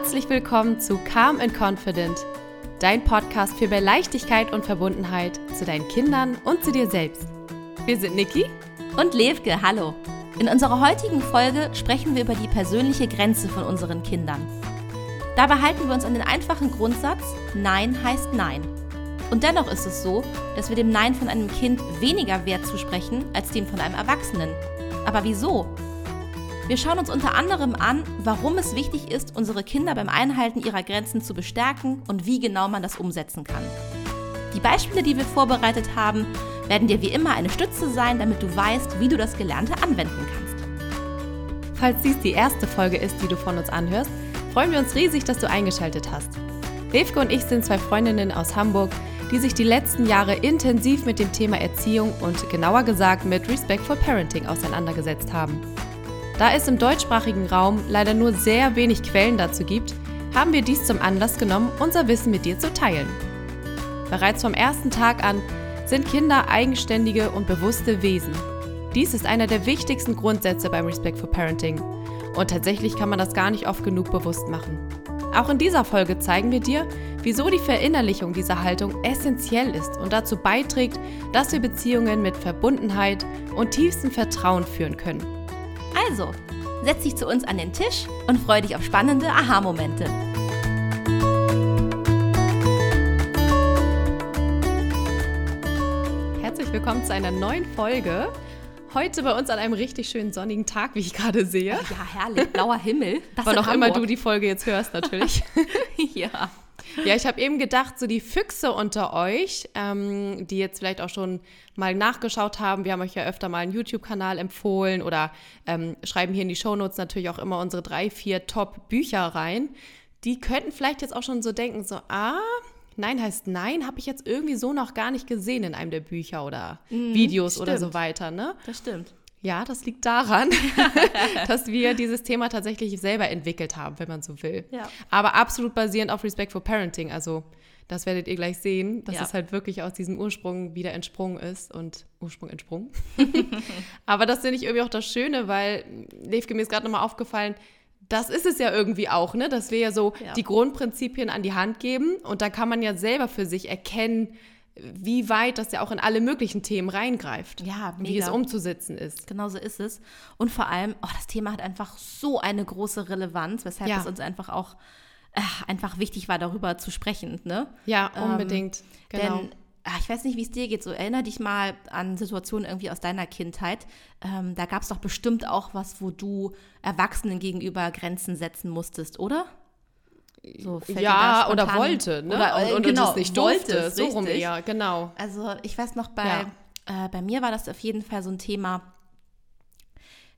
Herzlich willkommen zu Calm and Confident, dein Podcast für mehr Leichtigkeit und Verbundenheit zu deinen Kindern und zu dir selbst. Wir sind Niki und Levke. Hallo. In unserer heutigen Folge sprechen wir über die persönliche Grenze von unseren Kindern. Dabei halten wir uns an den einfachen Grundsatz, Nein heißt Nein. Und dennoch ist es so, dass wir dem Nein von einem Kind weniger Wert zusprechen als dem von einem Erwachsenen. Aber wieso? Wir schauen uns unter anderem an, warum es wichtig ist, unsere Kinder beim Einhalten ihrer Grenzen zu bestärken und wie genau man das umsetzen kann. Die Beispiele, die wir vorbereitet haben, werden dir wie immer eine Stütze sein, damit du weißt, wie du das Gelernte anwenden kannst. Falls dies die erste Folge ist, die du von uns anhörst, freuen wir uns riesig, dass du eingeschaltet hast. Levke und ich sind zwei Freundinnen aus Hamburg, die sich die letzten Jahre intensiv mit dem Thema Erziehung und genauer gesagt mit Respectful Parenting auseinandergesetzt haben. Da es im deutschsprachigen Raum leider nur sehr wenig Quellen dazu gibt, haben wir dies zum Anlass genommen, unser Wissen mit dir zu teilen. Bereits vom ersten Tag an sind Kinder eigenständige und bewusste Wesen. Dies ist einer der wichtigsten Grundsätze beim Respect for Parenting. Und tatsächlich kann man das gar nicht oft genug bewusst machen. Auch in dieser Folge zeigen wir dir, wieso die Verinnerlichung dieser Haltung essentiell ist und dazu beiträgt, dass wir Beziehungen mit Verbundenheit und tiefstem Vertrauen führen können. Also, setz dich zu uns an den Tisch und freu dich auf spannende Aha-Momente. Herzlich willkommen zu einer neuen Folge. Heute bei uns an einem richtig schönen sonnigen Tag, wie ich gerade sehe. Ja, herrlich, blauer Himmel. Das Wann auch immer du die Folge jetzt hörst, natürlich. ja. Ja, ich habe eben gedacht, so die Füchse unter euch, ähm, die jetzt vielleicht auch schon mal nachgeschaut haben, wir haben euch ja öfter mal einen YouTube-Kanal empfohlen oder ähm, schreiben hier in die Shownotes natürlich auch immer unsere drei, vier Top-Bücher rein. Die könnten vielleicht jetzt auch schon so denken, so, ah, Nein heißt Nein, habe ich jetzt irgendwie so noch gar nicht gesehen in einem der Bücher oder mhm, Videos stimmt. oder so weiter, ne? Das stimmt. Ja, das liegt daran, dass wir dieses Thema tatsächlich selber entwickelt haben, wenn man so will. Ja. Aber absolut basierend auf Respect for Parenting. Also das werdet ihr gleich sehen, dass ja. es halt wirklich aus diesem Ursprung wieder entsprungen ist und Ursprung entsprungen. Aber das finde ich irgendwie auch das Schöne, weil Levke mir ist gerade nochmal aufgefallen, das ist es ja irgendwie auch, ne? Dass wir ja so ja. die Grundprinzipien an die Hand geben und da kann man ja selber für sich erkennen, wie weit das ja auch in alle möglichen Themen reingreift. Ja, mega. wie es umzusetzen ist. Genau so ist es. Und vor allem, oh, das Thema hat einfach so eine große Relevanz, weshalb ja. es uns einfach auch äh, einfach wichtig war, darüber zu sprechen. Ne? Ja, ähm, unbedingt. Ähm, genau. Denn ach, ich weiß nicht, wie es dir geht, so erinnere dich mal an Situationen irgendwie aus deiner Kindheit. Ähm, da gab es doch bestimmt auch was, wo du Erwachsenen gegenüber Grenzen setzen musstest, oder? So ja, oder wollte, ne? Oder, und, und, genau, und es nicht durfte, wollte, so rum eher, genau. Also ich weiß noch, bei, ja. äh, bei mir war das auf jeden Fall so ein Thema,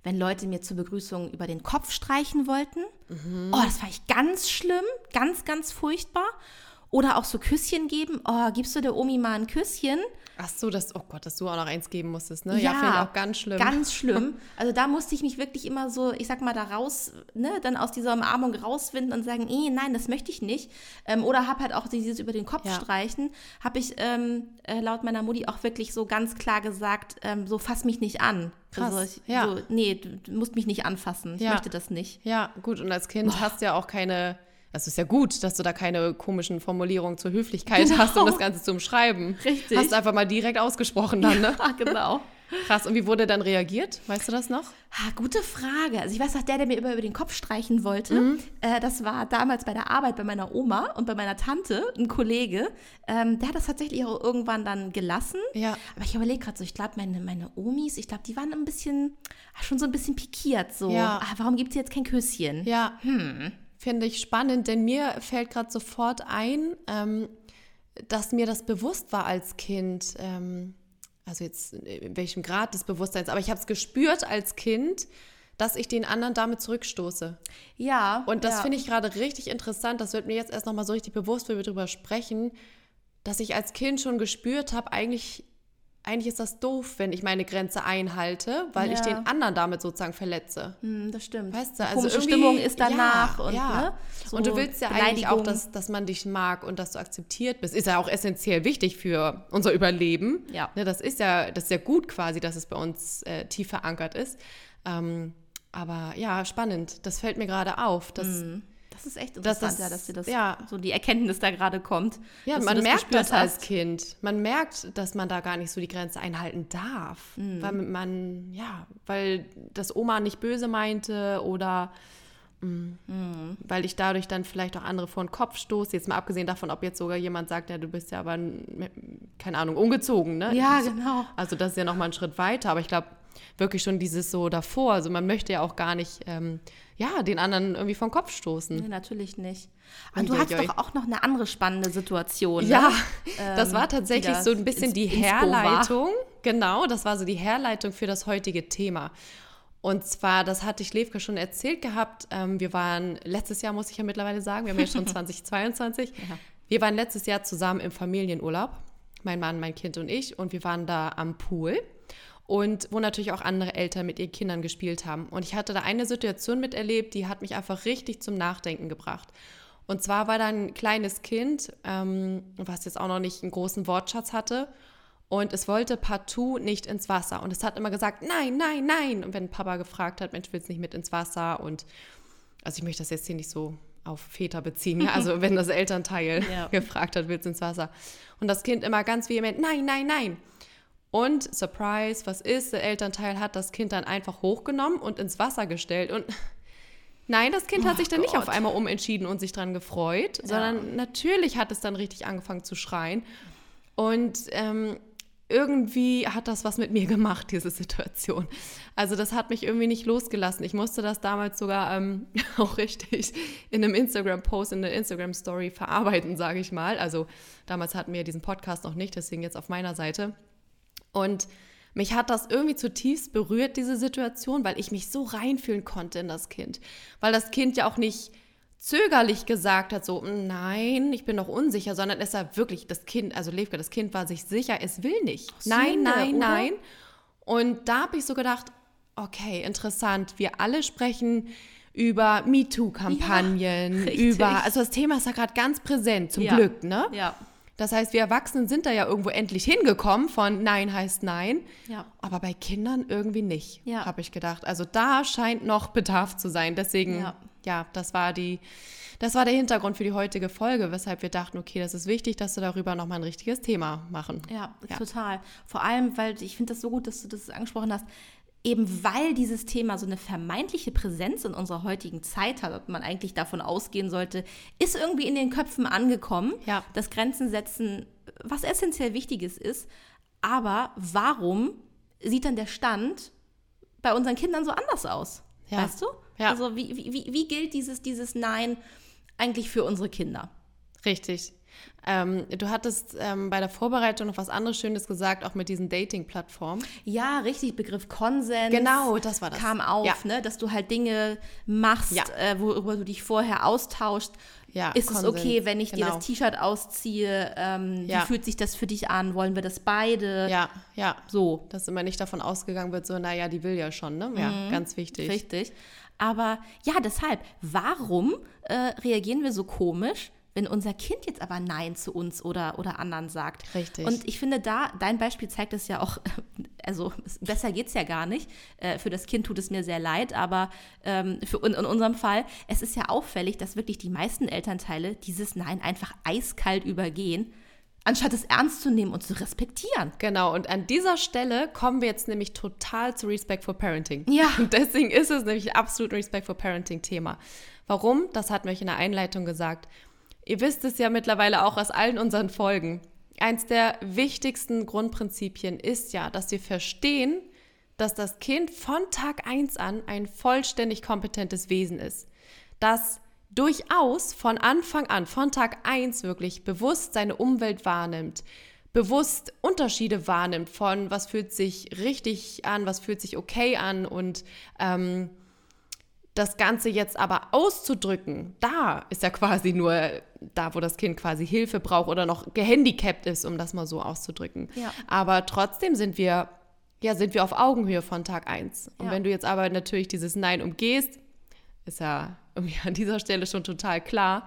wenn Leute mir zur Begrüßung über den Kopf streichen wollten. Mhm. Oh, das fand ich ganz schlimm, ganz, ganz furchtbar. Oder auch so Küsschen geben. Oh, gibst du der Omi mal ein Küsschen? Ach so, das, oh Gott, dass du auch noch eins geben musstest, ne? Ja, ja finde ich auch ganz schlimm. Ganz schlimm. Also da musste ich mich wirklich immer so, ich sag mal, da raus, ne, dann aus dieser Umarmung rauswinden und sagen, eh, nein, das möchte ich nicht. Ähm, oder hab halt auch dieses über den Kopf ja. streichen, habe ich ähm, äh, laut meiner Mutti auch wirklich so ganz klar gesagt, ähm, so fass mich nicht an. Krass, also ich, ja. So, nee, du musst mich nicht anfassen. Ich ja. möchte das nicht. Ja, gut. Und als Kind Boah. hast du ja auch keine es ist ja gut, dass du da keine komischen Formulierungen zur Höflichkeit genau. hast, um das Ganze zu umschreiben. Richtig. Hast du einfach mal direkt ausgesprochen dann, ne? Ja, genau. Krass. Und wie wurde dann reagiert? Weißt du das noch? Ha, gute Frage. Also ich weiß noch, der, der mir immer über den Kopf streichen wollte, mhm. äh, das war damals bei der Arbeit bei meiner Oma und bei meiner Tante, ein Kollege. Ähm, der hat das tatsächlich auch irgendwann dann gelassen. Ja. Aber ich überlege gerade so, ich glaube, meine, meine Omis, ich glaube, die waren ein bisschen, schon so ein bisschen pikiert. So, ja. ah, warum gibt es jetzt kein Küsschen? Ja. Hm finde ich spannend, denn mir fällt gerade sofort ein, ähm, dass mir das bewusst war als Kind. Ähm, also jetzt in welchem Grad des Bewusstseins, aber ich habe es gespürt als Kind, dass ich den anderen damit zurückstoße. Ja. Und das ja. finde ich gerade richtig interessant. Das wird mir jetzt erst nochmal so richtig bewusst, wenn wir darüber sprechen, dass ich als Kind schon gespürt habe, eigentlich eigentlich ist das doof, wenn ich meine Grenze einhalte, weil ja. ich den anderen damit sozusagen verletze. Mm, das stimmt. Weißt du, also Komische Stimmung ist danach. Ja, und, ja. Ne, so und du willst ja eigentlich auch, dass, dass man dich mag und dass du akzeptiert bist. Ist ja auch essentiell wichtig für unser Überleben. Ja. Ne, das ist ja, das ist ja gut quasi, dass es bei uns äh, tief verankert ist. Ähm, aber ja, spannend. Das fällt mir gerade auf, dass, mm Das ist echt interessant, das, ja, dass dir das ja. so die Erkenntnis da gerade kommt. Ja, dass man merkt das als hast. Kind. Man merkt, dass man da gar nicht so die Grenze einhalten darf. Mhm. Weil man, ja, weil das Oma nicht böse meinte oder mh, Mhm. weil ich dadurch dann vielleicht auch andere vor den Kopf stoße. Jetzt mal abgesehen davon, ob jetzt sogar jemand sagt, ja, du bist ja aber, keine Ahnung, ungezogen, ne? Ja, genau. Also das ist ja nochmal ein Schritt weiter. Aber ich glaube wirklich schon dieses so davor. Also man möchte ja auch gar nicht, ähm, ja, den anderen irgendwie vom Kopf stoßen. Nee, natürlich nicht. Und du ui. doch auch noch eine andere spannende Situation. Ja, ne? das war Ähm, tatsächlich die so ein bisschen ins- die. Herleitung. Genau, das war so die Herleitung für das heutige Thema. Und zwar, das hatte ich Levke schon erzählt gehabt. Ähm, wir waren letztes Jahr, muss ich ja mittlerweile sagen, wir haben ja schon 2022. Ja. Wir waren letztes Jahr zusammen im Familienurlaub, mein Mann, mein Kind und ich. Und wir waren da am Pool. Und wo natürlich auch andere Eltern mit ihren Kindern gespielt haben. Und ich hatte da eine Situation miterlebt, die hat mich einfach richtig zum Nachdenken gebracht. Und zwar war da ein kleines Kind, ähm, was jetzt auch noch nicht einen großen Wortschatz hatte. Und es wollte partout nicht ins Wasser. Und es hat immer gesagt, nein, nein, nein. Und wenn Papa gefragt hat, Mensch, willst du nicht mit ins Wasser? Und also ich möchte das jetzt hier nicht so auf Väter beziehen. Ja? Also wenn das Elternteil Ja. gefragt hat, willst du ins Wasser? Und das Kind immer ganz vehement, nein, nein, nein. Und Surprise, was ist? Der Elternteil hat das Kind dann einfach hochgenommen und ins Wasser gestellt. Und nein, das Kind hat Oh sich dann nicht auf einmal umentschieden und sich dran gefreut, sondern natürlich hat es dann richtig angefangen zu schreien. Und ähm, irgendwie hat das was mit mir gemacht, diese Situation. Also das hat mich irgendwie nicht losgelassen. Ich musste das damals sogar ähm, auch richtig in einem Instagram-Post, in einer Instagram-Story verarbeiten, sage ich mal. Also damals hatten wir diesen Podcast noch nicht, deswegen jetzt auf meiner Seite. Und mich hat das irgendwie zutiefst berührt, diese Situation, weil ich mich so reinfühlen konnte in das Kind. Weil das Kind ja auch nicht zögerlich gesagt hat, so, "Mm, nein, ich bin noch unsicher, sondern es war wirklich, das Kind, also Levka, das Kind war sich sicher, es will nicht. nein, Sünde, nein, oder? nein. Und da habe ich so gedacht, okay, interessant, wir alle sprechen über MeToo-Kampagnen, Ja, über, also das Thema ist ja gerade ganz präsent, zum Ja. Glück, ne? Ja. Das heißt, wir Erwachsenen sind da ja irgendwo endlich hingekommen von Nein heißt Nein. Ja. Aber bei Kindern irgendwie nicht, Ja. habe ich gedacht. Also da scheint noch Bedarf zu sein. Deswegen, Ja. ja, das war die, das war der Hintergrund für die heutige Folge, weshalb wir dachten, okay, das ist wichtig, dass wir darüber nochmal ein richtiges Thema machen. Ja, Ja. total. Vor allem, weil ich finde das so gut, dass du das angesprochen hast. Eben weil dieses Thema so eine vermeintliche Präsenz in unserer heutigen Zeit hat, und man eigentlich davon ausgehen sollte, ist irgendwie in den Köpfen angekommen, Ja. dass Grenzen setzen was essentiell Wichtiges ist. Aber warum sieht dann der Stand bei unseren Kindern so anders aus? Ja. Weißt du? Ja. Also wie, wie, wie- wie gilt dieses, dieses Nein eigentlich für unsere Kinder? Richtig. Ähm, du hattest ähm, bei der Vorbereitung noch was anderes Schönes gesagt, auch mit diesen Dating-Plattformen. Ja, richtig, Begriff Konsens. Genau, das war das. Kam auf, Ja. ne, dass du halt Dinge machst, Ja. äh, worüber du dich vorher austauschst. Ja, ist Konsens, es okay, wenn ich dir genau. das T-Shirt ausziehe? Ähm, Ja. Wie fühlt sich das für dich an? Wollen wir das beide? Ja, ja. So. Dass immer nicht davon ausgegangen wird, so, naja, die will ja schon, ne? Ja, ganz wichtig. Mhm. Richtig. Aber ja, deshalb, warum äh, reagieren wir so komisch, wenn unser Kind jetzt aber Nein zu uns oder, oder anderen sagt? Richtig. Und ich finde da, dein Beispiel zeigt es ja auch, also es- besser geht es ja gar nicht. Äh, für das Kind tut es mir sehr leid, aber ähm, für, in, in unserem Fall, es ist ja auffällig, dass wirklich die meisten Elternteile dieses Nein einfach eiskalt übergehen, anstatt es ernst zu nehmen und zu respektieren. Genau, und an dieser Stelle kommen wir jetzt nämlich total zu Respect for Parenting. Ja. Und deswegen ist es nämlich absolut Respect for Parenting Thema. Warum? Das hatten wir euch in der Einleitung gesagt. Ihr wisst es ja mittlerweile auch aus allen unseren Folgen. Eins der wichtigsten Grundprinzipien ist ja, dass wir verstehen, dass das Kind von Tag 1 an ein vollständig kompetentes Wesen ist. Das durchaus von Anfang an, von Tag 1 wirklich bewusst seine Umwelt wahrnimmt, bewusst Unterschiede wahrnimmt von was fühlt sich richtig an, was fühlt sich okay an und ähm, das Ganze jetzt aber auszudrücken, da ist ja quasi nur da, wo das Kind quasi Hilfe braucht oder noch gehandicapt ist, um das mal so auszudrücken. Ja. Aber trotzdem sind wir, ja, sind wir auf Augenhöhe von Tag 1. Und Ja. wenn du jetzt aber natürlich dieses Nein umgehst, ist ja an dieser Stelle schon total klar,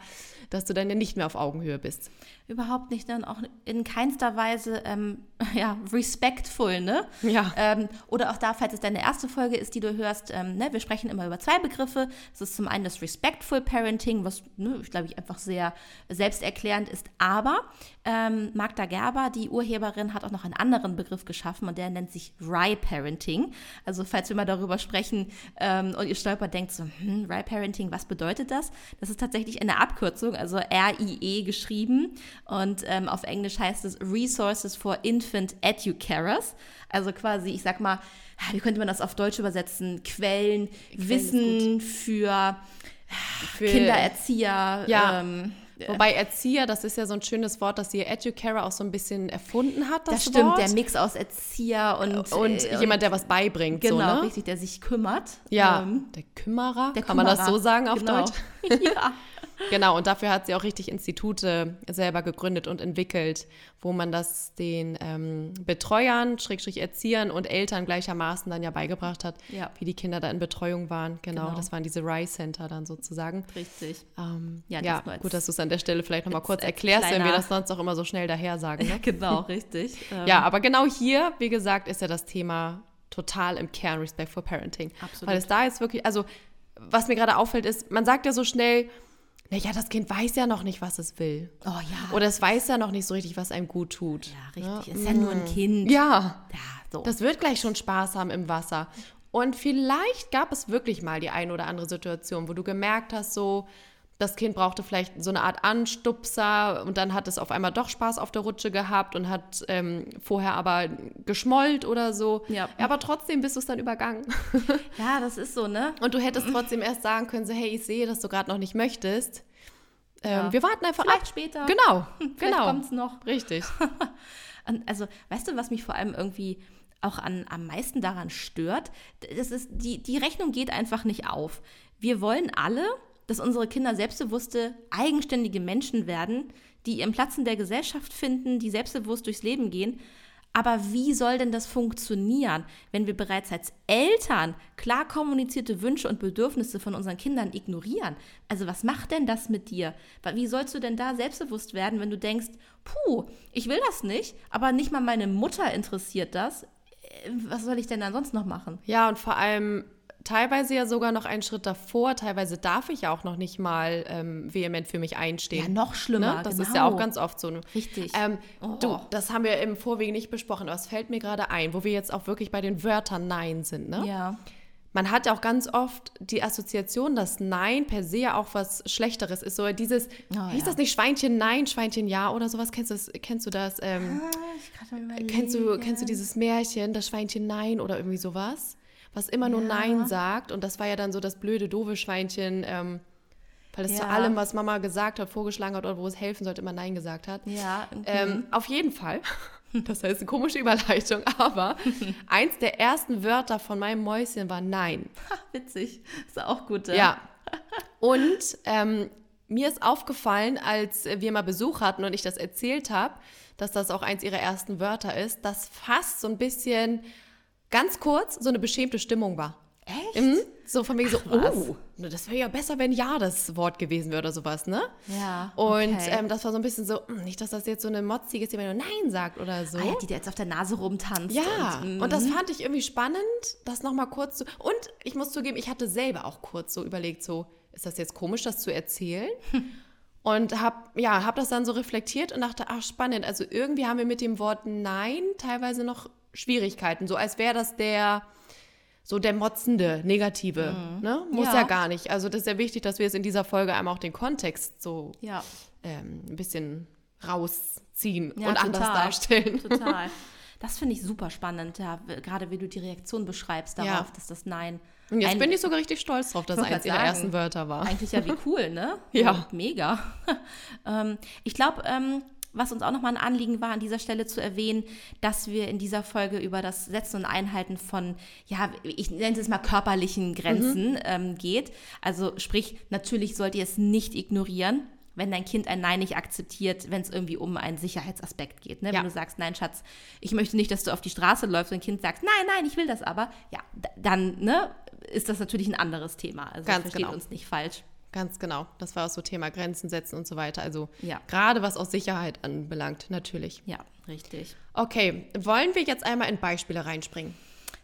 dass du dann ja nicht mehr auf Augenhöhe bist. Überhaupt nicht, dann auch in keinster Weise ähm, ja, respectful, ne? Ja. Ähm, oder auch da, falls es deine erste Folge ist, die du hörst, ähm, ne, wir sprechen immer über zwei Begriffe. Das ist zum einen das Respectful Parenting, was, ne, ich glaube ich, einfach sehr selbsterklärend ist. Aber ähm, Magda Gerber, die Urheberin, hat auch noch einen anderen Begriff geschaffen und der nennt sich Rye Parenting. Also falls wir mal darüber sprechen ähm, und ihr stolpert, denkt so, hm, Rye Parenting, was bedeutet das? Das ist tatsächlich eine Abkürzung, also R-I-E geschrieben. Und ähm, auf Englisch heißt es Resources for Infant Educarers. Also quasi, ich sag mal, wie könnte man das auf Deutsch übersetzen? Quellen, Quellen Wissen für, für, Kindererzieher. Ja. Ähm, Wobei Erzieher, das ist ja so ein schönes Wort, das die Educarer auch so ein bisschen erfunden hat. Das, das stimmt, Wort. der Mix aus Erzieher und, und äh, jemand, der was beibringt. Genau, so, ne? richtig, der sich kümmert. Ja, ähm, der Kümmerer. Der Kann Kümmerer. man das so sagen auf genau. Deutsch? ja. Genau, und dafür hat sie auch richtig Institute selber gegründet und entwickelt, wo man das den ähm, Betreuern, Schrägstrich Erziehern und Eltern gleichermaßen dann ja beigebracht hat, ja. wie die Kinder da in Betreuung waren. Genau, genau. das waren diese Rise Center dann sozusagen. Richtig. Ähm, ja, ja gut, dass du es an der Stelle vielleicht nochmal kurz erklärst, wenn wir das sonst auch immer so schnell daher sagen. Ne? genau, richtig. ja, aber genau hier, wie gesagt, ist ja das Thema total im Kern Respect for Parenting. Absolut. Weil es da jetzt wirklich, also was mir gerade auffällt, ist, man sagt ja so schnell, naja, das Kind weiß ja noch nicht, was es will. Oh ja. Oder es weiß ja noch nicht so richtig, was einem gut tut. Ja, richtig. Ja? Ist ja nur ein Kind. Ja. ja so. Das wird gleich schon Spaß haben im Wasser. Und vielleicht gab es wirklich mal die eine oder andere Situation, wo du gemerkt hast, so, das Kind brauchte vielleicht so eine Art Anstupser und dann hat es auf einmal doch Spaß auf der Rutsche gehabt und hat ähm, vorher aber geschmollt oder so. Ja. Aber trotzdem bist du es dann übergangen. Ja, das ist so, ne? Und du hättest trotzdem erst sagen können, so, hey, ich sehe, dass du gerade noch nicht möchtest. Ähm, ja. Wir warten einfach vielleicht ab. später. Genau, vielleicht genau. kommt es noch. Richtig. also, weißt du, was mich vor allem irgendwie auch an, am meisten daran stört? Das ist, die, die Rechnung geht einfach nicht auf. Wir wollen alle dass unsere Kinder selbstbewusste, eigenständige Menschen werden, die ihren Platz in der Gesellschaft finden, die selbstbewusst durchs Leben gehen. Aber wie soll denn das funktionieren, wenn wir bereits als Eltern klar kommunizierte Wünsche und Bedürfnisse von unseren Kindern ignorieren? Also was macht denn das mit dir? Wie sollst du denn da selbstbewusst werden, wenn du denkst, puh, ich will das nicht, aber nicht mal meine Mutter interessiert das? Äh, was soll ich denn dann sonst noch machen? Ja, und vor allem teilweise ja sogar noch einen Schritt davor. Teilweise darf ich ja auch noch nicht mal ähm, vehement für mich einstehen. Ja, noch schlimmer. Ne? Das genau. ist ja auch ganz oft so. Richtig. Ähm, oh. Du, das haben wir im Vorwege nicht besprochen, aber es fällt mir gerade ein, wo wir jetzt auch wirklich bei den Wörtern Nein sind. Ne? Ja. Man hat ja auch ganz oft die Assoziation, dass Nein per se ja auch was Schlechteres ist. So dieses, oh, hieß ja. das nicht Schweinchen Nein, Schweinchen Ja oder sowas? Kennst du das? Kennst du, das ähm, ah, kennst, du, kennst du dieses Märchen, das Schweinchen Nein oder irgendwie sowas? Was immer nur ja. Nein sagt. Und das war ja dann so das blöde, doofe Schweinchen, ähm, weil es ja. zu allem, was Mama gesagt hat, vorgeschlagen hat oder wo es helfen sollte, immer Nein gesagt hat. Ja. Ähm, auf jeden Fall. Das heißt eine komische Überleitung, aber eins der ersten Wörter von meinem Mäuschen war Nein. Witzig. Ist auch gut. Ja. ja. Und ähm, mir ist aufgefallen, als wir mal Besuch hatten und ich das erzählt habe, dass das auch eins ihrer ersten Wörter ist, dass fast so ein bisschen ganz kurz so eine beschämte Stimmung war. Echt? Mhm. So von mir so, oh, das wäre ja besser, wenn ja das Wort gewesen wäre oder sowas, ne? Ja. Und okay. ähm, das war so ein bisschen so, hm, nicht, dass das jetzt so eine motzige ist, die mir nur Nein sagt oder so. Ah, ja, die da jetzt auf der Nase rumtanzt. Ja, und, und das mhm. fand ich irgendwie spannend, das nochmal kurz zu. Und ich muss zugeben, ich hatte selber auch kurz so überlegt, so, ist das jetzt komisch, das zu erzählen? Und habe ja, hab das dann so reflektiert und dachte, ach spannend, also irgendwie haben wir mit dem Wort Nein teilweise noch Schwierigkeiten, so als wäre das der so der motzende, negative. Mhm. Ne? Muss ja. ja. gar nicht. Also das ist ja wichtig, dass wir jetzt in dieser Folge einmal auch den Kontext so ja. ähm, ein bisschen rausziehen ja, und total. anders darstellen. Total. Das finde ich super spannend, ja, gerade wie du die Reaktion beschreibst darauf, dass das Nein. Und jetzt bin ich sogar richtig stolz drauf, dass es eins ihrer ersten Wörter war. Eigentlich ja wie cool, ne? ja. mega. ähm, ich glaube, ähm, was uns auch nochmal ein Anliegen war, an dieser Stelle zu erwähnen, dass wir in dieser Folge über das Setzen und Einhalten von, ja, ich nenne es mal körperlichen Grenzen mhm. ähm, geht. Also sprich, natürlich sollt ihr es nicht ignorieren wenn dein Kind ein Nein nicht akzeptiert, wenn es irgendwie um einen Sicherheitsaspekt geht. Ne? Ja. Wenn du sagst, nein, Schatz, ich möchte nicht, dass du auf die Straße läufst und ein Kind sagt, nein, nein, ich will das aber, ja, dann ne, ist das natürlich ein anderes Thema. Also Ganz versteht genau. uns nicht falsch. Ganz genau. Das war auch so Thema Grenzen setzen und so weiter. Also Ja. gerade was auch Sicherheit anbelangt, natürlich. Ja, richtig. Okay, wollen wir jetzt einmal in Beispiele reinspringen?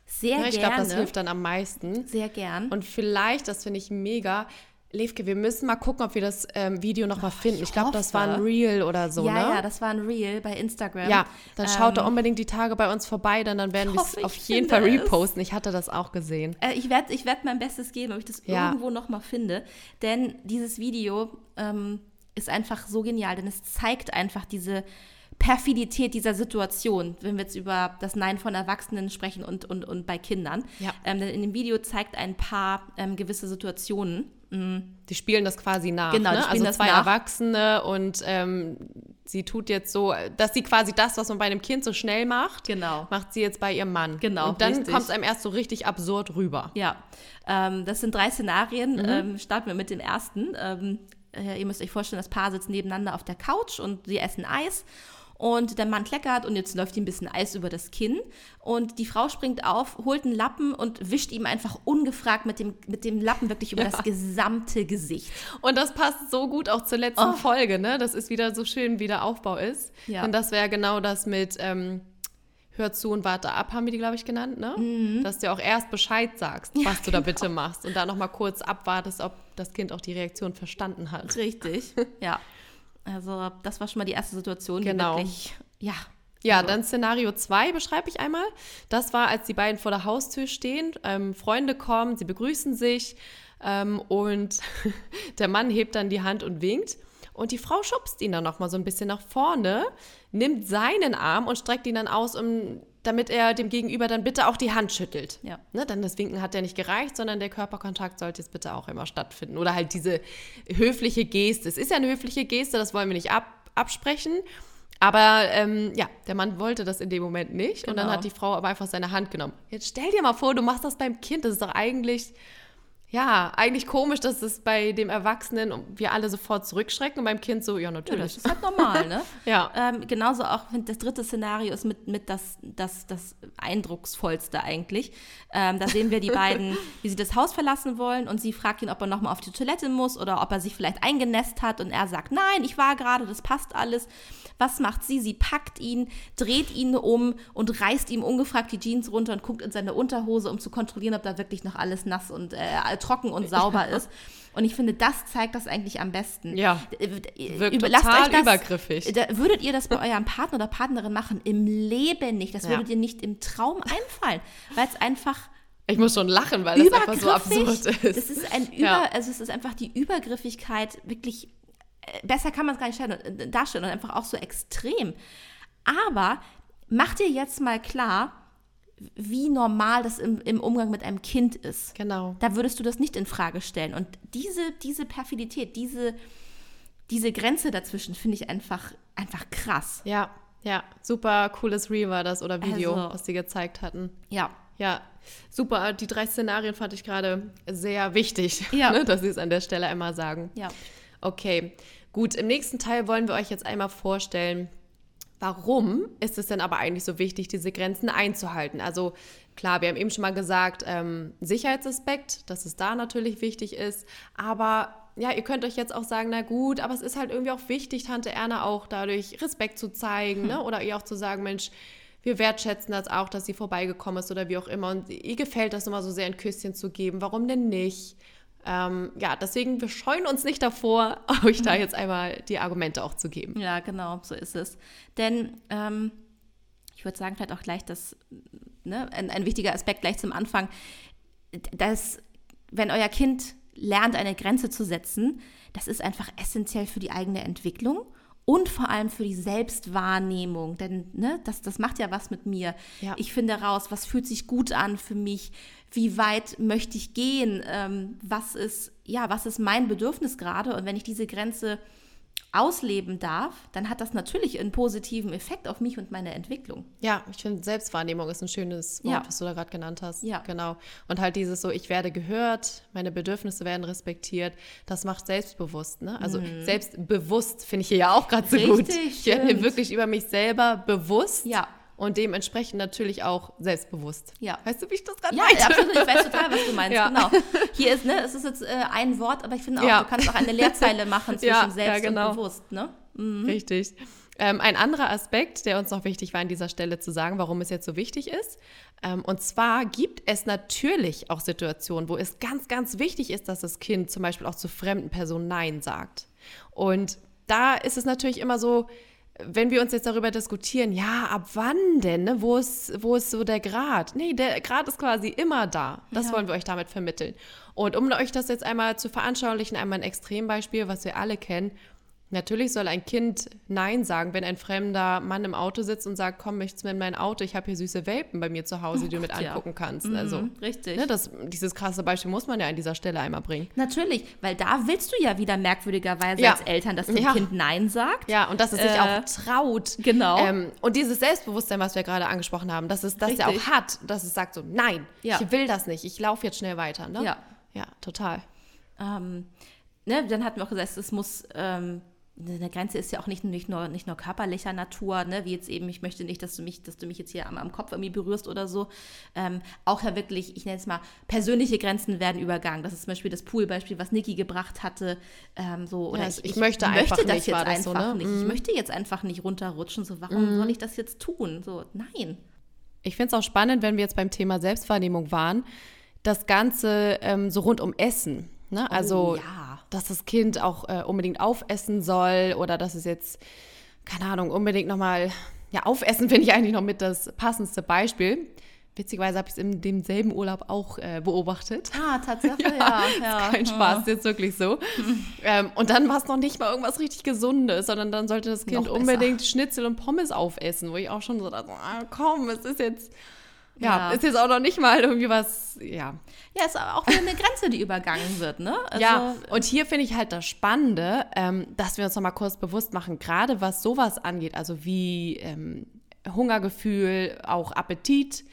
Sehr Ja, ich gerne. glaube, das hilft dann am meisten. Sehr gern. Und vielleicht, das finde ich mega, Levke, wir müssen mal gucken, ob wir das ähm, Video nochmal finden. Ich glaube, das war ein. Reel oder so, ja, ne? ja, das war ein Reel bei Instagram. Ja, dann schaut da Ähm, unbedingt die Tage bei uns vorbei, denn dann werden Ich wir es ich auf jeden Fall reposten. Ich hatte das auch gesehen. Äh, ich werde ich werd mein Bestes geben, ob ich das Ja. irgendwo nochmal finde. Denn dieses Video ähm, ist einfach so genial, denn es zeigt einfach diese Perfidität dieser Situation, wenn wir jetzt über das Nein von Erwachsenen sprechen und, und, und bei Kindern. Ja. Ähm, denn in dem Video zeigt ein paar ähm, gewisse Situationen. Die spielen das quasi nach. Genau, die ne? spielen Also das zwei nach. Erwachsene und ähm, sie tut jetzt so, dass sie quasi das, was man bei einem Kind so schnell macht, Genau. macht sie jetzt bei ihrem Mann. Genau, Und dann kommt es einem erst so richtig absurd rüber. Ja, ähm, das sind drei Szenarien. Mhm. Ähm, starten wir mit dem ersten. Ähm, äh, ihr müsst euch vorstellen, das Paar sitzt nebeneinander auf der Couch und sie essen Eis. Und der Mann kleckert und jetzt läuft ihm ein bisschen Eis über das Kinn. Und die Frau springt auf, holt einen Lappen und wischt ihm einfach ungefragt mit dem, mit dem Lappen wirklich über das gesamte Gesicht. Und das passt so gut auch zur letzten Folge, ne? Das ist wieder so schön, wie der Aufbau ist. Oh. Ja. Und das wäre genau das mit ähm, Hör zu und warte ab, haben wir die, glaube ich, genannt, ne? Mhm. Dass du auch erst Bescheid sagst, was du da bitte machst. Und dann nochmal kurz abwartest, ob das Kind auch die Reaktion verstanden hat. Richtig, ja. Also das war schon mal die erste Situation, Genau. die wirklich, ja. Ja, also, dann Szenario 2 beschreibe ich einmal. Das war, als die beiden vor der Haustür stehen, ähm, Freunde kommen, sie begrüßen sich ähm, und der Mann hebt dann die Hand und winkt. Und die Frau schubst ihn dann nochmal so ein bisschen nach vorne, nimmt seinen Arm und streckt ihn dann aus, um, damit er dem Gegenüber dann bitte auch die Hand schüttelt. Ja. Ne, dann das Winken hat ja nicht gereicht, sondern der Körperkontakt sollte jetzt bitte auch immer stattfinden. Oder halt diese höfliche Geste. Es ist ja eine höfliche Geste, das wollen wir nicht ab, absprechen. Aber ähm, ja, der Mann wollte das in dem Moment nicht. Und dann Genau. hat die Frau aber einfach seine Hand genommen. Jetzt stell dir mal vor, du machst das beim Kind. Das ist doch eigentlich, ja, eigentlich komisch, dass es bei dem Erwachsenen wir alle sofort zurückschrecken und beim Kind so, ja, ja, natürlich. das ist halt normal, ne? Ja. Ähm, genauso auch, das dritte Szenario ist mit, mit das, das, das eindrucksvollste eigentlich. Ähm, da sehen wir die beiden, wie sie das Haus verlassen wollen und sie fragt ihn, ob er nochmal auf die Toilette muss oder ob er sich vielleicht eingenässt hat und er sagt, nein, ich war gerade, das passt alles. Was macht sie? Sie packt ihn, dreht ihn um und reißt ihm ungefragt die Jeans runter und guckt in seine Unterhose, um zu kontrollieren, ob da wirklich noch alles nass und äh, trocken und sauber ist. Und ich finde, das zeigt das eigentlich am besten. Ja. Wirkt Überlasst total euch das, übergriffig. Da, würdet ihr das bei eurem Partner oder Partnerin machen? Im Leben nicht. Das Ja. würdet ihr nicht im Traum einfallen, weil es einfach Ich muss schon lachen, weil das einfach so absurd ist. Das ist ein Über, Ja. also es ist einfach die Übergriffigkeit wirklich äh, besser kann man es gar nicht äh, darstellen und einfach auch so extrem. Aber mach dir jetzt mal klar, wie normal das im, im Umgang mit einem Kind ist. Genau. Da würdest du das nicht in Frage stellen. Und diese, diese Perfidität, diese, diese Grenze dazwischen finde ich einfach, einfach krass. Ja, ja, super cooles Reel war das oder Video, Also- was sie gezeigt hatten. Ja. Ja, super. Die drei Szenarien fand ich gerade sehr wichtig, Ja. ne, dass sie es an der Stelle einmal sagen. Ja. Okay, gut. Im nächsten Teil wollen wir euch jetzt einmal vorstellen, warum ist es denn aber eigentlich so wichtig, diese Grenzen einzuhalten? Also klar, wir haben eben schon mal gesagt, ähm, Sicherheitsaspekt, dass es da natürlich wichtig ist. Aber ja, ihr könnt euch jetzt auch sagen, na gut, aber es ist halt irgendwie auch wichtig, Tante Erna auch dadurch Respekt zu zeigen, ne? oder ihr auch zu sagen, Mensch, wir wertschätzen das auch, dass sie vorbeigekommen ist oder wie auch immer. Und ihr gefällt das immer so sehr, ein Küsschen zu geben. Warum denn nicht? Ähm, ja, deswegen, wir scheuen uns nicht davor, euch da jetzt einmal die Argumente auch zu geben. Ja, genau, so ist es. Denn ähm, ich würde sagen, vielleicht auch gleich das, ne, ein, ein wichtiger Aspekt gleich zum Anfang, dass wenn euer Kind lernt, eine Grenze zu setzen, das ist einfach essentiell für die eigene Entwicklung und vor allem für die Selbstwahrnehmung. Denn ne, das, das macht ja was mit mir. Ja. Ich finde raus, was fühlt sich gut an für mich, wie weit möchte ich gehen, ähm, was ist, ja, was ist mein Bedürfnis gerade. Und wenn ich diese Grenze ausleben darf, dann hat das natürlich einen positiven Effekt auf mich und meine Entwicklung. Ja, ich finde, Selbstwahrnehmung ist ein schönes Wort, Ja. was du da gerade genannt hast. Ja. Genau. Und halt dieses so, ich werde gehört, meine Bedürfnisse werden respektiert, das macht selbstbewusst. Ne? Also selbstbewusst finde ich hier ja auch gerade so gut. Mhm. Richtig, Ich werde mir wirklich über mich selber bewusst. Ja. Und dementsprechend natürlich auch selbstbewusst. Ja. Weißt du, wie ich das gerade Ja, meinte? absolut. Ich weiß total, was du meinst. Ja. Genau. Hier ist, ne, es ist jetzt äh, ein Wort, aber ich finde auch, Ja. du kannst auch eine Leerzeile machen zwischen Ja, selbst ja, genau. und bewusst, ne? Richtig. Ähm, ein anderer Aspekt, der uns noch wichtig war an dieser Stelle zu sagen, warum es jetzt so wichtig ist. Ähm, und zwar gibt es natürlich auch Situationen, wo es ganz, ganz wichtig ist, dass das Kind zum Beispiel auch zu fremden Personen Nein sagt. Und da ist es natürlich immer so, wenn wir uns jetzt darüber diskutieren, ja, ab wann denn? Ne? Wo, ist, wo ist so der Grad? Nee, der Grad ist quasi immer da. Das Ja. wollen wir euch damit vermitteln. Und um euch das jetzt einmal zu veranschaulichen, einmal ein Extrembeispiel, was wir alle kennen. Natürlich soll ein Kind Nein sagen, wenn ein fremder Mann im Auto sitzt und sagt, komm, möchtest du mit in mein Auto? Ich habe hier süße Welpen bei mir zu Hause, die du mit Gott, ja. angucken kannst. Also, Mhm, richtig. ne, das, dieses krasse Beispiel muss man ja an dieser Stelle einmal bringen. Natürlich, weil da willst du ja wieder merkwürdigerweise Ja. als Eltern, dass dein Ja. Kind Nein sagt. Ja, und dass es sich Äh, auch traut. genau. Ähm, und dieses Selbstbewusstsein, was wir gerade angesprochen haben, dass es das ja auch hat, dass es sagt so, nein, ich will das nicht, ich laufe jetzt schnell weiter. Ne? Ja. Ja, total. Ähm, ne, dann hatten wir auch gesagt, es muss, ähm, eine Grenze ist ja auch nicht, nicht, nur, nicht nur körperlicher Natur, ne, wie jetzt eben, ich möchte nicht, dass du mich, dass du mich jetzt hier am, am Kopf irgendwie berührst oder so. Ähm, auch ja wirklich, ich nenne es mal, persönliche Grenzen werden übergangen. Das ist zum Beispiel das Poolbeispiel, was Niki gebracht hatte. Ähm, so, oder Ja, also ich möchte einfach das nicht, jetzt das so, einfach ne? nicht. Ich möchte jetzt einfach nicht runterrutschen. So, warum soll ich das jetzt tun? So, nein. Ich finde es auch spannend, wenn wir jetzt beim Thema Selbstwahrnehmung waren, das Ganze ähm, so rund um Essen. Ne? Also, Oh, ja. Dass das Kind auch äh, unbedingt aufessen soll oder dass es jetzt, keine Ahnung, unbedingt nochmal, ja, aufessen finde ich eigentlich noch mit das passendste Beispiel. Witzigerweise habe ich es in demselben Urlaub auch äh, beobachtet. Ah, Tatsache, ja. ja, ist kein Spaß, ist jetzt wirklich so. ähm, und dann war es noch nicht mal irgendwas richtig Gesundes, sondern dann sollte das Kind unbedingt Schnitzel und Pommes aufessen, wo ich auch schon so dachte, ah, komm, es ist jetzt, ja, Ja. ist jetzt auch noch nicht mal irgendwie was, ja. Ja, ist auch wieder eine Grenze, die übergangen wird, ne? Also, ja, und hier finde ich halt das Spannende, ähm, dass wir uns noch mal kurz bewusst machen, gerade was sowas angeht, also wie ähm, Hungergefühl, auch Appetit,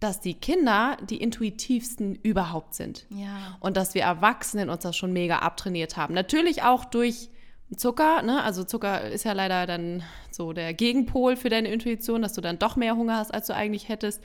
dass die Kinder die intuitivsten überhaupt sind. Ja. Und dass wir Erwachsenen uns das schon mega abtrainiert haben. Natürlich auch durch Zucker, ne? Also Zucker ist ja leider dann so der Gegenpol für deine Intuition, dass du dann doch mehr Hunger hast, als du eigentlich hättest.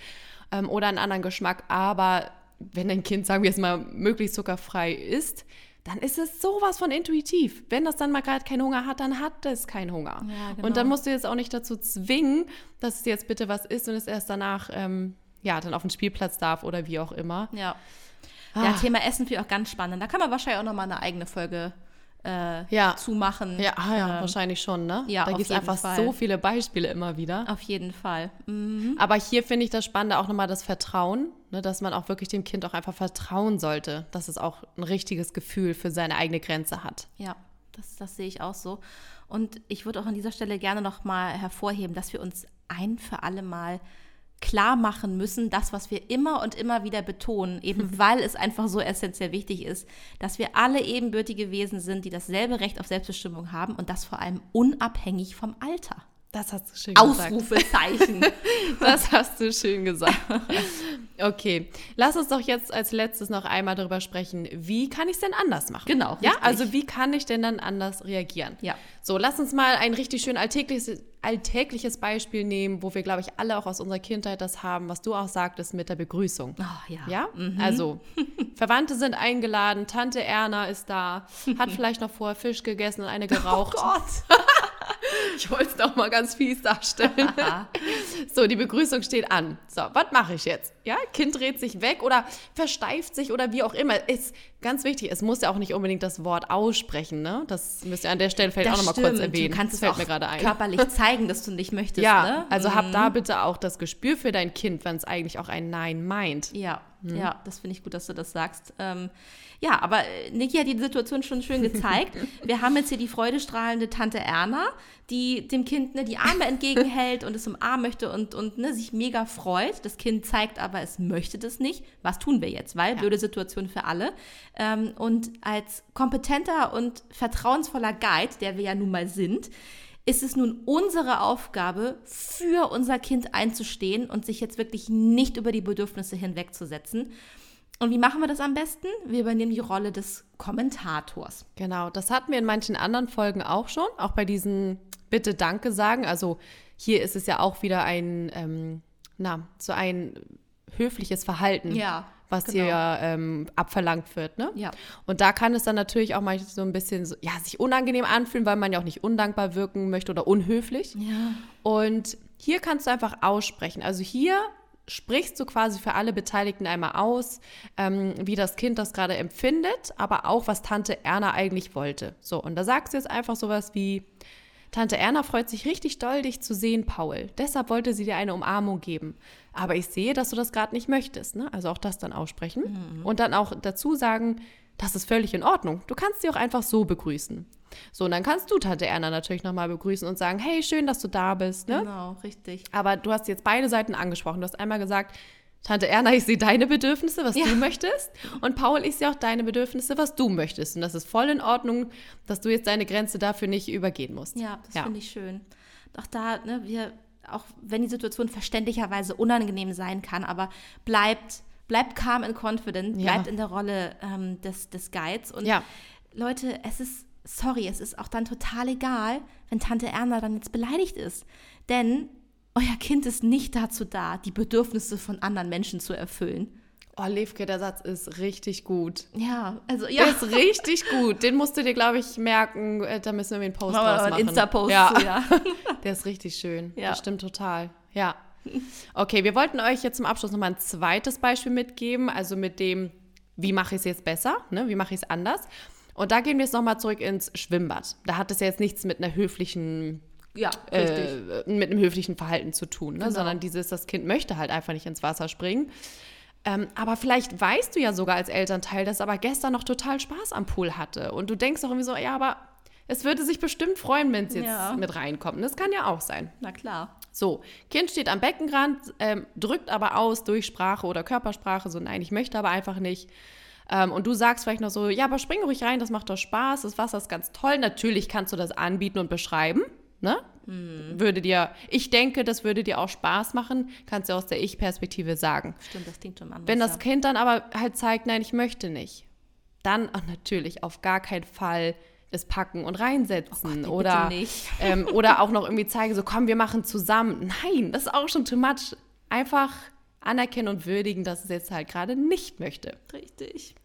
Ähm, oder einen anderen Geschmack. Aber wenn dein Kind, sagen wir jetzt mal, möglichst zuckerfrei ist, dann ist es sowas von intuitiv. Wenn das dann mal gerade keinen Hunger hat, dann hat es keinen Hunger. Ja, genau. Und dann musst du jetzt auch nicht dazu zwingen, dass es jetzt bitte was ist und es erst danach, ähm, ja, dann auf den Spielplatz darf oder wie auch immer. Ja. Ah. Ja, Thema Essen finde ich auch ganz spannend. Da kann man wahrscheinlich auch nochmal eine eigene Folge äh, Ja. zumachen. Ja, ah, ja Ähm, wahrscheinlich schon, ne? ja, da gibt es einfach Fall. so viele Beispiele immer wieder. Auf jeden Fall. Mhm. Aber hier finde ich das Spannende auch nochmal das Vertrauen, ne, dass man auch wirklich dem Kind auch einfach vertrauen sollte, dass es auch ein richtiges Gefühl für seine eigene Grenze hat. Ja, das, das sehe ich auch so. Und ich würde auch an dieser Stelle gerne nochmal hervorheben, dass wir uns ein für alle Mal klar machen müssen, das, was wir immer und immer wieder betonen, eben weil es einfach so essentiell wichtig ist, dass wir alle ebenbürtige Wesen sind, die dasselbe Recht auf Selbstbestimmung haben und das vor allem unabhängig vom Alter. Das hast du schön gesagt. Ausrufezeichen. Das hast du schön gesagt. Okay, lass uns doch jetzt als letztes noch einmal darüber sprechen, wie kann ich es denn anders machen? Genau, Ja, richtig. also wie kann ich denn dann anders reagieren? Ja. So, lass uns mal ein richtig schön alltägliches, alltägliches Beispiel nehmen, wo wir, glaube ich, alle auch aus unserer Kindheit das haben, was du auch sagtest mit der Begrüßung. Oh, ja. Ja, also Verwandte sind eingeladen, Tante Erna ist da, hat vielleicht noch vorher Fisch gegessen und eine geraucht. Oh Gott. Ich wollte es noch mal ganz fies darstellen. so, die Begrüßung steht an. So, was mache ich jetzt? Ja, Kind dreht sich weg oder versteift sich oder wie auch immer. Ist ganz wichtig, es muss ja auch nicht unbedingt das Wort aussprechen, ne? Das müsst ihr an der Stelle vielleicht Das auch noch mal kurz erwähnen. Du kannst das es fällt auch mir gerade ein. körperlich zeigen, dass du nicht möchtest. Ja, ne? also hab da bitte auch das Gespür für dein Kind, wenn es eigentlich auch ein Nein meint. Ja, Mhm. ja, das finde ich gut, dass du das sagst. Ähm, ja, aber äh, Niki hat die Situation schon schön gezeigt. Wir haben jetzt hier die freudestrahlende Tante Erna, die dem Kind ne, die Arme entgegenhält und es umarmen möchte und, und ne, sich mega freut. Das Kind zeigt aber, es möchte das nicht. Was tun wir jetzt? Weil blöde Situation für alle. Ähm, und als kompetenter und vertrauensvoller Guide, der wir ja nun mal sind, ist es nun unsere Aufgabe, für unser Kind einzustehen und sich jetzt wirklich nicht über die Bedürfnisse hinwegzusetzen. Und wie machen wir das am besten? Wir übernehmen die Rolle des Kommentators. Genau, das hatten wir in manchen anderen Folgen auch schon, auch bei diesen Bitte Danke sagen. Also hier ist es ja auch wieder ein, ähm, na, so ein höfliches Verhalten. Ja, was genau. hier ja ähm, abverlangt wird, ne? Ja. Und da kann es dann natürlich auch mal so ein bisschen so, ja, sich unangenehm anfühlen, weil man ja auch nicht undankbar wirken möchte oder unhöflich. Ja. Und hier kannst du einfach aussprechen. Also hier sprichst du quasi für alle Beteiligten einmal aus, ähm, wie das Kind das gerade empfindet, aber auch, was Tante Erna eigentlich wollte. So, und da sagst du jetzt einfach sowas wie, Tante Erna freut sich richtig doll, dich zu sehen, Paul. Deshalb wollte sie dir eine Umarmung geben. Aber ich sehe, dass du das gerade nicht möchtest. Ne? Also auch das dann aussprechen. Und dann auch dazu sagen, das ist völlig in Ordnung. Du kannst sie auch einfach so begrüßen. So, und dann kannst du Tante Erna natürlich nochmal begrüßen und sagen, hey, schön, dass du da bist. Ne? Genau, richtig. Aber du hast jetzt beide Seiten angesprochen. Du hast einmal gesagt, Tante Erna, ich sehe deine Bedürfnisse, was Ja. du möchtest. Und Paul, ich sehe auch deine Bedürfnisse, was du möchtest. Und das ist voll in Ordnung, dass du jetzt deine Grenze dafür nicht übergehen musst. Ja, das Ja. finde ich schön. Auch da, ne, wir, auch wenn die Situation verständlicherweise unangenehm sein kann, aber bleibt, bleibt calm and confident, Ja. bleibt in der Rolle ähm, des, des Guides. Und Ja. Leute, es ist, sorry, es ist auch dann total egal, wenn Tante Erna dann jetzt beleidigt ist. Denn euer Kind ist nicht dazu da, die Bedürfnisse von anderen Menschen zu erfüllen. Oh, Levke, der Satz ist richtig gut. Ja, also Der ja. ist richtig gut. Den musst du dir, glaube ich, merken. Äh, Da müssen wir einen Post wir draus machen. Insta-Post ja. zu, ja. Der ist richtig schön. Ja. Das stimmt total. Ja. Okay, wir wollten euch jetzt zum Abschluss nochmal ein zweites Beispiel mitgeben. Also mit dem, wie mache ich es jetzt besser? Ne? Wie mache ich es anders? Und da gehen wir jetzt nochmal zurück ins Schwimmbad. Da hat es ja jetzt nichts mit einer höflichen Ja, äh, mit einem höflichen Verhalten zu tun, ne? Genau. sondern dieses, das Kind möchte halt einfach nicht ins Wasser springen. Ähm, aber vielleicht weißt du ja sogar als Elternteil, dass aber gestern noch total Spaß am Pool hatte. Und du denkst auch irgendwie so, ja, aber es würde sich bestimmt freuen, wenn es jetzt Ja. mit reinkommt. Das kann ja auch sein. Na klar. So, Kind steht am Beckenrand, ähm, drückt aber aus durch Sprache oder Körpersprache, so nein, ich möchte aber einfach nicht. Ähm, und du sagst vielleicht noch so, ja, aber spring ruhig rein, das macht doch Spaß, das Wasser ist ganz toll. Natürlich kannst du das anbieten und beschreiben, ne? Würde dir, ich denke, das würde dir auch Spaß machen, kannst du aus der Ich-Perspektive sagen. Stimmt, das klingt schon anders. Wenn das ja. Kind dann aber halt zeigt, nein, ich möchte nicht, dann natürlich auf gar keinen Fall es packen und reinsetzen nee, oder, bitte nicht. ähm, oder auch noch irgendwie zeigen, so komm, wir machen zusammen. Nein, das ist auch schon too much. Einfach anerkennen und würdigen, dass es jetzt halt gerade nicht möchte. Richtig.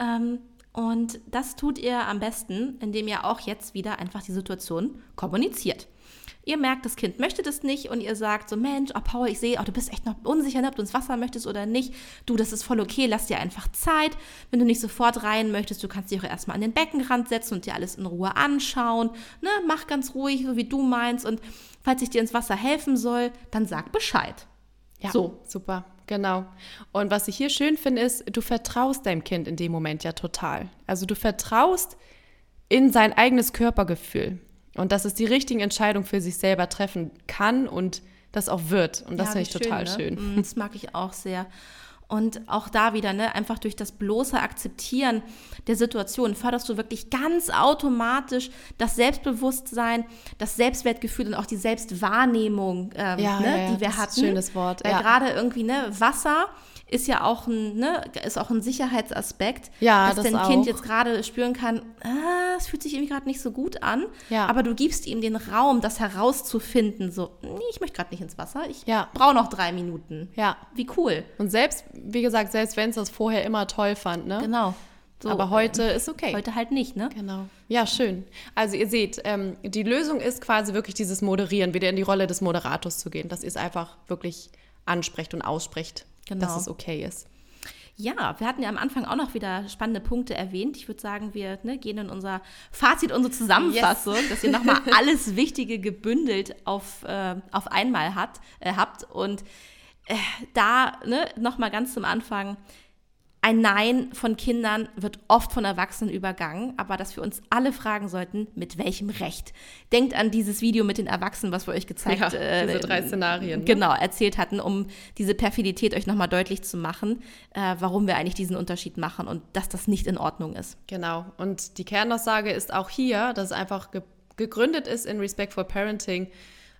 Ähm, und das tut ihr am besten, indem ihr auch jetzt wieder einfach die Situation kommuniziert. Ihr merkt, das Kind möchte das nicht und ihr sagt so, Mensch, oh Paul, ich sehe, oh, du bist echt noch unsicher, ob du ins Wasser möchtest oder nicht. Du, das ist voll okay, lass dir einfach Zeit. Wenn du nicht sofort rein möchtest, du kannst dich auch erstmal an den Beckenrand setzen und dir alles in Ruhe anschauen. Ne, mach ganz ruhig, so wie du meinst. Und falls ich dir ins Wasser helfen soll, dann sag Bescheid. Ja, So. super, genau. Und was ich hier schön finde, ist, du vertraust deinem Kind in dem Moment ja total. Also du vertraust in sein eigenes Körpergefühl und dass es die richtigen Entscheidungen für sich selber treffen kann und das auch wird. Und das Ja, finde ich total ne? schön. Mm, Das mag ich auch sehr. Und auch da wieder, ne, einfach durch das bloße Akzeptieren der Situation förderst du wirklich ganz automatisch das Selbstbewusstsein, das Selbstwertgefühl und auch die Selbstwahrnehmung, ähm, Ja, ne, ja, die wir das ist ein hatten. schönes Wort, ja. gerade irgendwie, ne, Wasser ist ja auch ein, ne, ist auch ein Sicherheitsaspekt, Ja, dass das dein. Kind jetzt gerade spüren kann, ah, es fühlt sich irgendwie gerade nicht so gut an, Ja. aber du gibst ihm den Raum, das herauszufinden, so, nee, ich möchte gerade nicht ins Wasser, ich Ja. brauche noch drei Minuten. Ja. Wie cool. Und selbst, wie gesagt, selbst wenn es das vorher immer toll fand, ne? Genau. So, Aber heute ist okay. Heute halt nicht, ne? Genau. Ja, schön. Also ihr seht, ähm, die Lösung ist quasi wirklich dieses Moderieren, wieder in die Rolle des Moderators zu gehen, dass ihr es einfach wirklich ansprecht und aussprecht, Genau. dass es okay ist. Ja, wir hatten ja am Anfang auch noch wieder spannende Punkte erwähnt. Ich würde sagen, wir ne, gehen in unser Fazit, unsere Zusammenfassung, dass ihr nochmal alles Wichtige gebündelt auf, äh, auf einmal hat, äh, habt. Und äh, da ne, nochmal ganz zum Anfang. Ein Nein von Kindern wird oft von Erwachsenen übergangen, aber dass wir uns alle fragen sollten, mit welchem Recht. Denkt an dieses Video mit den Erwachsenen, was wir euch gezeigt Ja, diese drei Szenarien, ne? Genau, erzählt hatten, um diese Perfidität euch nochmal deutlich zu machen, äh, warum wir eigentlich diesen Unterschied machen und dass das nicht in Ordnung ist. Genau. Und die Kernaussage ist auch hier, dass es einfach ge gegründet ist in Respectful Parenting,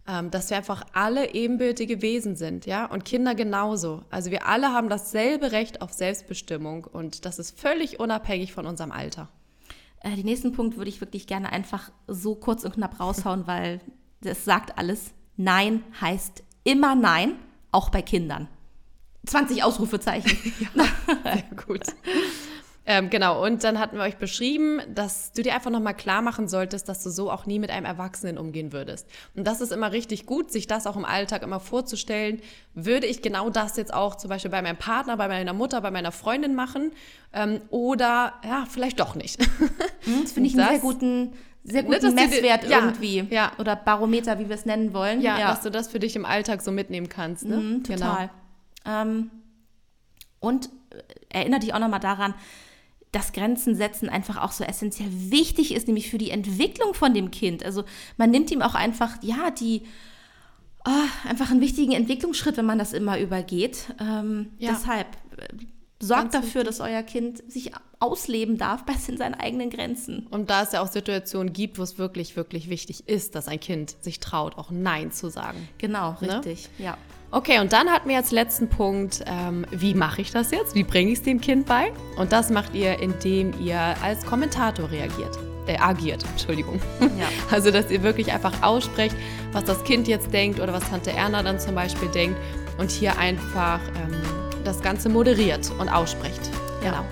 ähm, dass wir einfach alle ebenbürtige Wesen sind, ja, und Kinder genauso. Also wir alle haben dasselbe Recht auf Selbstbestimmung und das ist völlig unabhängig von unserem Alter. Äh, den nächsten Punkt würde ich wirklich gerne einfach so kurz und knapp raushauen, weil das sagt alles. Nein heißt immer Nein, auch bei Kindern. 20 Ausrufezeichen. ja, sehr gut. Ähm, genau, und dann hatten wir euch beschrieben, dass du dir einfach nochmal klar machen solltest, dass du so auch nie mit einem Erwachsenen umgehen würdest. Und das ist immer richtig gut, sich das auch im Alltag immer vorzustellen. Würde ich genau das jetzt auch zum Beispiel bei meinem Partner, bei meiner Mutter, bei meiner Freundin machen? Ähm, oder ja, vielleicht doch nicht. Hm, das finde ich einen sehr guten, sehr ne, guten Messwert die, ja, irgendwie. Ja. Oder Barometer, wie wir es nennen wollen. Ja, ja, dass du das für dich im Alltag so mitnehmen kannst. Ne? Mhm, total. Genau. Ähm, und äh, erinnere dich auch nochmal daran, dass Grenzen setzen einfach auch so essentiell wichtig ist, nämlich für die Entwicklung von dem Kind. Also man nimmt ihm auch einfach, ja, die, oh, einfach einen wichtigen Entwicklungsschritt, wenn man das immer übergeht. Ähm, ja. Deshalb äh, sorgt Ganz dafür, dass euer Kind sich ausleben darf bei seinen eigenen Grenzen. Und da es ja auch Situationen gibt, wo es wirklich, wirklich wichtig ist, dass ein Kind sich traut, auch Nein zu sagen. Genau, ne? richtig, ne? ja. Okay, und dann hatten wir als letzten Punkt, ähm, wie mache ich das jetzt? Wie bringe ich es dem Kind bei? Und das macht ihr, indem ihr als Kommentator reagiert. Äh, agiert, Entschuldigung. Ja. Also, dass ihr wirklich einfach aussprecht, was das Kind jetzt denkt oder was Tante Erna dann zum Beispiel denkt und hier einfach ähm, das Ganze moderiert und ausspricht. Genau.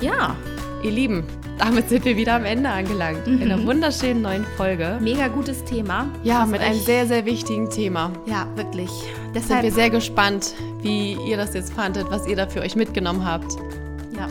Ja. Ihr Lieben, damit sind wir wieder am Ende angelangt. Mhm. In einer wunderschönen neuen Folge. Mega gutes Thema. Ja, mit einem sehr, sehr wichtigen Thema. Ja, wirklich. Deshalb sind wir sehr gespannt, wie ihr das jetzt fandet, was ihr da für euch mitgenommen habt. Ja.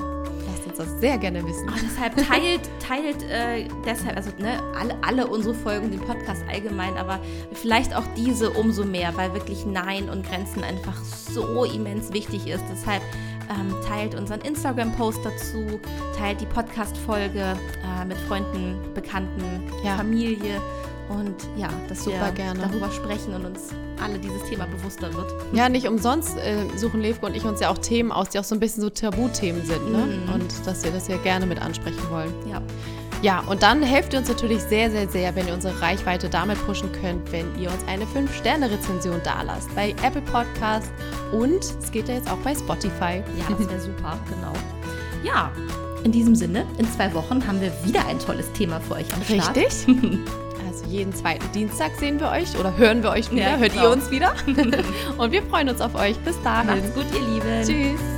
Lasst uns das sehr gerne wissen. Oh, deshalb teilt, teilt äh, deshalb, also ne, alle, alle unsere Folgen, den Podcast allgemein, aber vielleicht auch diese umso mehr, weil wirklich Nein und Grenzen einfach so immens wichtig ist. Deshalb ähm, teilt unseren Instagram-Post dazu, teilt die Podcast-Folge äh, mit Freunden, Bekannten, ja. Familie und ja, dass Super wir gerne. darüber sprechen und uns alle dieses Thema bewusster wird. Ja, nicht umsonst äh, suchen Levko und ich uns ja auch Themen aus, die auch so ein bisschen so Tabuthemen sind ne? Mhm. und dass wir das ja gerne mit ansprechen wollen. Ja. Ja, und dann helft ihr uns natürlich sehr, sehr, sehr, wenn ihr unsere Reichweite damit pushen könnt, wenn ihr uns eine 5-Sterne-Rezension dalasst bei Apple Podcast und es geht ja jetzt auch bei Spotify. Ja, das wäre super, genau. Ja, in diesem Sinne, in zwei Wochen haben wir wieder ein tolles Thema für euch am Start. Richtig. Also jeden zweiten Dienstag sehen wir euch oder hören wir euch wieder, ja, hört genau. ihr uns wieder. Und wir freuen uns auf euch. Bis dahin. Macht's gut, ihr Lieben. Tschüss.